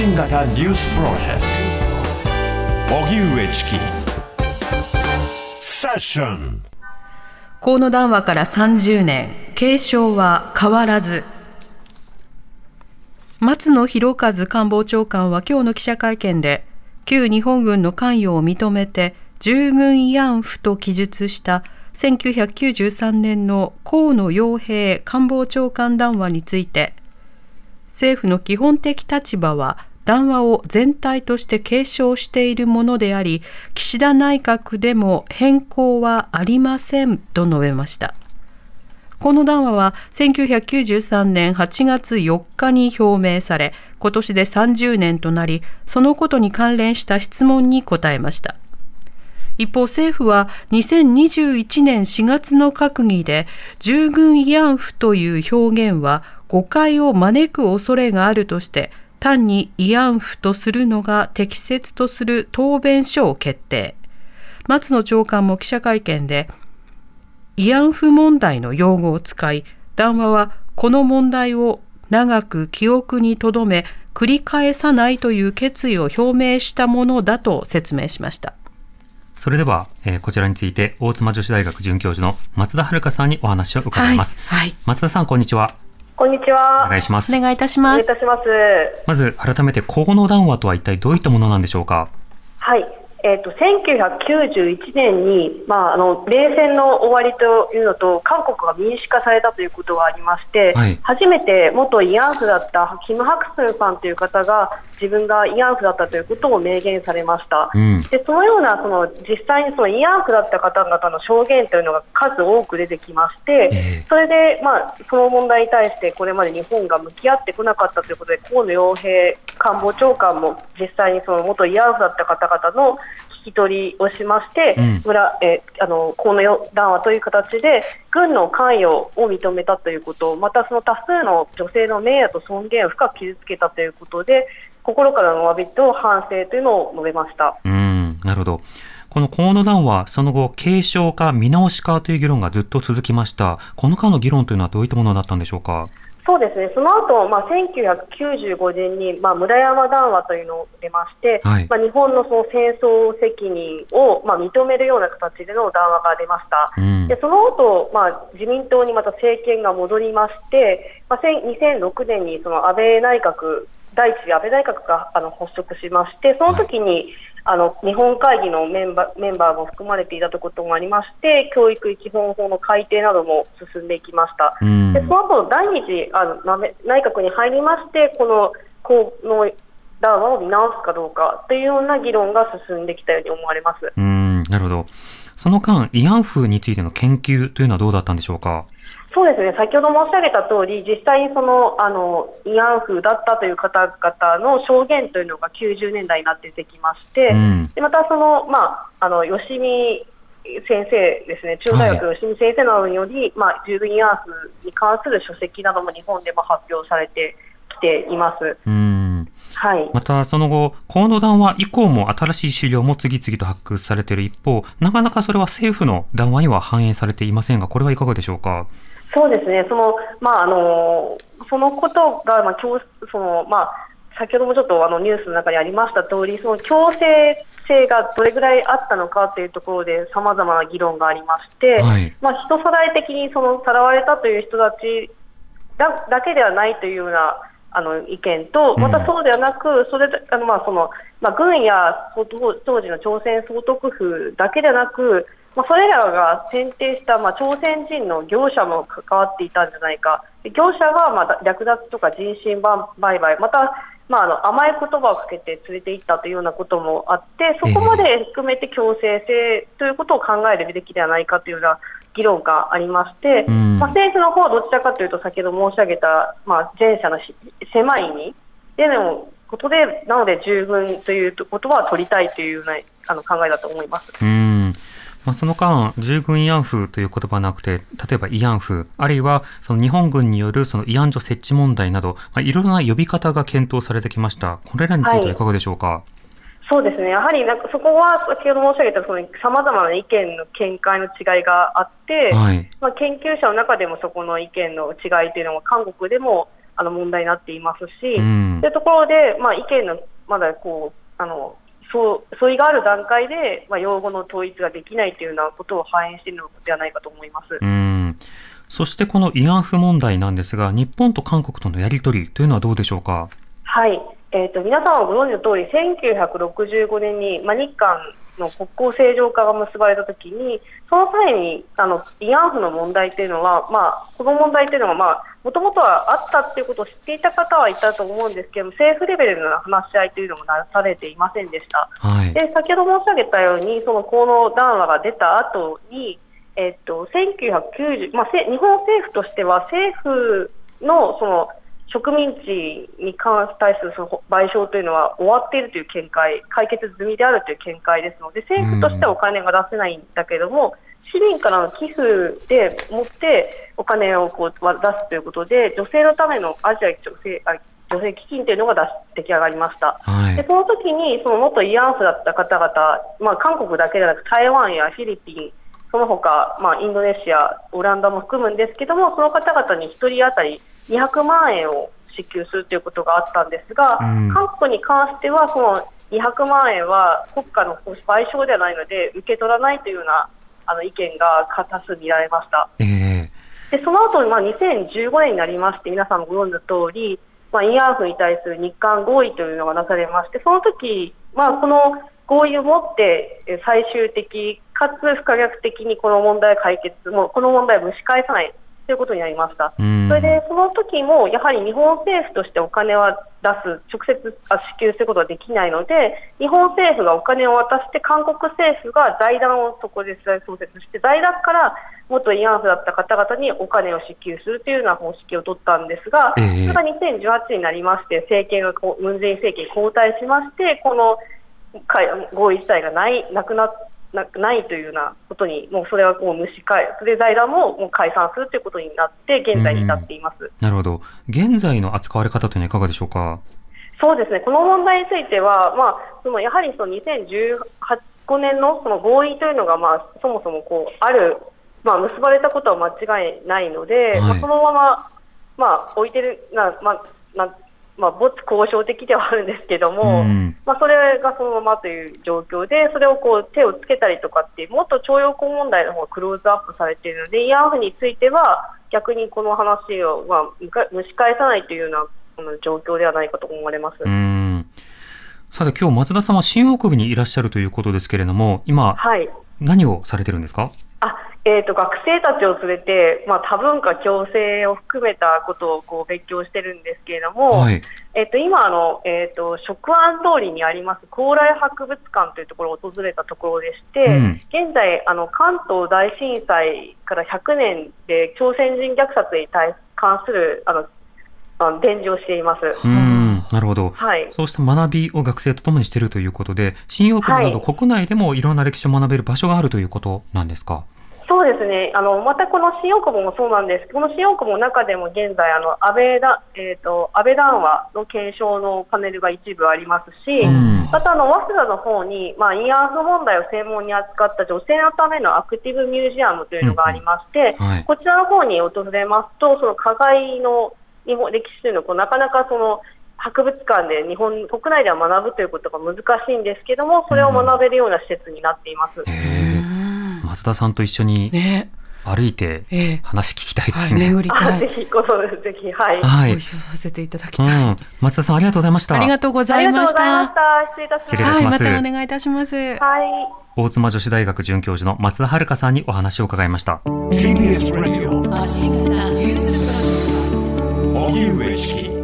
信型ニュースプロジェクト。荻上チキ。セッション。河野談話から30年。継承は変わらず。松野博一官房長官は今日の記者会見で旧日本軍の関与を認めて従軍慰安婦と記述した1993年の河野洋平官房長官談話について政府の基本的立場は談話を全体として継承しているものであり岸田内閣でも変更はありませんと述べました。この談話は1993年8月4日に表明され今年で30年となりそのことに関連した質問に答えました。一方政府は2021年4月の閣議で従軍慰安婦という表現は誤解を招く恐れがあるとして単に慰安婦とするのが適切とする答弁書を決定松野長官も記者会見で慰安婦問題の用語を使い談話はこの問題を長く記憶に留め繰り返さないという決意を表明したものだと説明しましたそれでは、えー、こちらについて、大妻女子大学准教授の松田遥さんにお話を伺います。はい。はい、松田さん、こんにちは。こんにちは。お願いします。お願いいたします。お願いいたします。まず、改めて、河野談話とは一体どういったものなんでしょうか？はい。えーと、1991年に、まあ、あの冷戦の終わりというのと韓国が民主化されたということがありまして、はい、初めて元慰安婦だったキム・ハクスンさんという方が自分が慰安婦だったということを明言されました、うん、でそのようなその実際にその慰安婦だった方々の証言というのが数多く出てきまして、えー、それで、まあ、その問題に対してこれまで日本が向き合ってこなかったということで河野洋平官房長官も実際にその元慰安婦だった方々の聞き取りをしまして、うん、村えあの河野談話という形で軍の関与を認めたということまたその多数の女性の名誉と尊厳を深く傷つけたということで心からの詫びと反省というのを述べました。うんなるほど。この河野談話、その後、継承か見直しかという議論がずっと続きました。この間の議論というのはどういったものだったんでしょうか？そうですね、その後、まあ、1995年に、まあ、村山談話というのを出まして、はい、まあ、日本のその戦争責任を、まあ、認めるような形での談話が出ました、うん、でその後、まあ自民党にまた政権が戻りまして、まあ、2006年にその安倍内閣、第一次安倍内閣があの発足しまして、その時に、はい。あの日本会議のメンバメンバーも含まれていたということもありまして教育基本法の改定なども進んでいきました、でその後第二次あの内閣に入りましてこのこの談話を見直すかどうかというような議論が進んできたように思われます。うんなるほどその間慰安婦についての研究というのはどうだったんでしょうか？そうですね。先ほど申し上げた通り、実際にそのあの慰安婦だったという方々の証言というのが90年代になって出てきまして、うん、でまたその、まあ、あの吉見先生ですね、中央大学吉見先生などにより、はい、まあ、従軍慰安婦に関する書籍なども日本でも発表されてきています。うんはい、またその後、河野談話以降も新しい資料も次々と発掘されている一方、なかなかそれは政府の談話には反映されていませんが、これはいかがでしょうか？そうですね、そのまああのそのことが、まあ、強そのまあ、先ほどもちょっとあのニュースの中にありました通り、その強制性がどれぐらいあったのかというところで、さまざまな議論がありまして、はい、まあ、人さらい的にそのさらわれたという人たちだだけではないというようなあの意見と、またそうではなく、それあのまあそのまあ、軍や当時の朝鮮総督府だけでなく、まあ、それらが選定した、まあ、朝鮮人の業者も関わっていたんじゃないか、業者が、まあ、略奪とか人身売買、また、まあ、あの甘い言葉をかけて連れて行ったというようなこともあって、そこまで含めて強制性ということを考えるべきではないかというような議論がありまして、うん、まあ、政府の方はどちらかというと、先ほど申し上げた、まあ、前者の狭い意味でのことで、なので十分ということは取りたいというようなあの考えだと思います。うんまあ、その間、従軍慰安婦という言葉なくて、例えば慰安婦、あるいはその日本軍によるその慰安所設置問題など、まあ、いろいろな呼び方が検討されてきました。これらについてはいかがでしょうか。はいそうですね、やはりなんかそこは先ほど申し上げたさまざまな意見の見解の違いがあって、はい、まあ、研究者の中でもそこの意見の違いというのが韓国でもあの問題になっていますし、うん。というところで、まあ、意見のまだこうあのそう相違がある段階で、まあ、用語の統一ができないというようなことを反映しているのではないかと思います。うん。そしてこの慰安婦問題なんですが、日本と韓国とのやり取りというのはどうでしょうか？はい、えー、と皆さんはご存知の通り、1965年に、まあ、日韓の国交正常化が結ばれたときに、その際にあの慰安婦の問題というのは、まあ、この問題というのは、まあ、もともとはあったということを知っていた方はいたと思うんですけども、政府レベルの話し合いというのもなされていませんでした。はい。で先ほど申し上げたように、その行動談話が出た後に、えっと、1990、まあ、せ日本政府としては、政府のその植民地に関対するその賠償というのは終わっているという見解、解決済みであるという見解ですので、政府としてはお金が出せないんだけども、市民からの寄付でもってお金をこう出すということで、女性のためのアジア女性あ女性基金というのが出し出来上がりました。はい。でその時にその元慰安婦だった方々、まあ、韓国だけでなく台湾やフィリピン、その他、まあインドネシア、オランダも含むんですけども、その方々に1人当たり200万円を支給するということがあったんですが、うん韓国に関しては、その200万円は国家の賠償ではないので、受け取らないというようなあの意見が多数見られました。ええでその後、まあ2015年になりまして、皆さんもご存知の通り、まあ、慰安婦に対する日韓合意というのがなされまして、その時、まあ、この合意をもって、え最終的かつ不可逆的にこの問題を解決、もうこの問題を蒸し返さないということになりました。うんそれで、その時も、やはり日本政府としてお金は出す、直接あ支給することはできないので、日本政府がお金を渡して、韓国政府が財団をそこで創設して、財団から元慰安婦だった方々にお金を支給するというような方式を取ったんですが、ええそれが2018年になりまして、政権がこう、ムン・ジェイン政権に交代しまして、このか合意自体がないなくななないというようなことに、もうそれはもう蒸し返で財団ももう解散するということになって、現在に至っています。なるほど。現在の扱われ方というのはいかがでしょうか？そうですね、この問題については、まあ、そのやはりその2015年のその合意というのが、まあ、そもそもこうある、まあ、結ばれたことは間違いないので、はいまあ、そのまま、まあ、置いてる、なまあなまあ、没交渉的ではあるんですけども、うんまあ、それがそのままという状況で、それをこう手をつけたりとかっていう、もっと徴用工問題の方がクローズアップされているので、慰安婦については、逆にこの話を、まあ、むか蒸し返さないというような状況ではないかと思われます。うん。さて今日松田さんは新大久保にいらっしゃるということですけれども、今はい何をされてるんですか？あえー、と学生たちを連れて、まあ、多文化共生を含めたことをこう勉強してるんですけれども、はい。えー、と今あの、えー、と食安通りにあります高麗博物館というところを訪れたところでして、うん現在あの、関東大震災から100年で朝鮮人虐殺に対関するあのあの展示をしています。うん。なるほど。はいそうした学びを学生とともにしているということで、新大久保などはい国内でもいろんな歴史を学べる場所があるということなんですか？そうですね、あのまたこの新大久保もそうなんです、この新大久保の中でも現在、あの安倍だ、えー、と安倍談話の検証のパネルが一部ありますし、うん。またあの早稲田の方に、まあ、慰安婦問題を専門に扱った女性のためのアクティブミュージアムというのがありまして、うん。はい。こちらの方に訪れますと、その加害の日本歴史というのをこうなかなかその博物館で日本国内では学ぶということが難しいんですけども、それを学べるような施設になっています。へえ。松田さんと一緒にね歩いてええ話聞きたいではい、すね。巡りたい。あぜひ、このぜひ、はい。はいご一緒させていただきうたい。ん。松田さんありがとうございました。ありがとうございましございましたた。。失礼いたします。はい、またお願いいたします。はい。大妻女子大学准教授の松田遥さんにお話を伺いました。TBS Radio 荻上チキ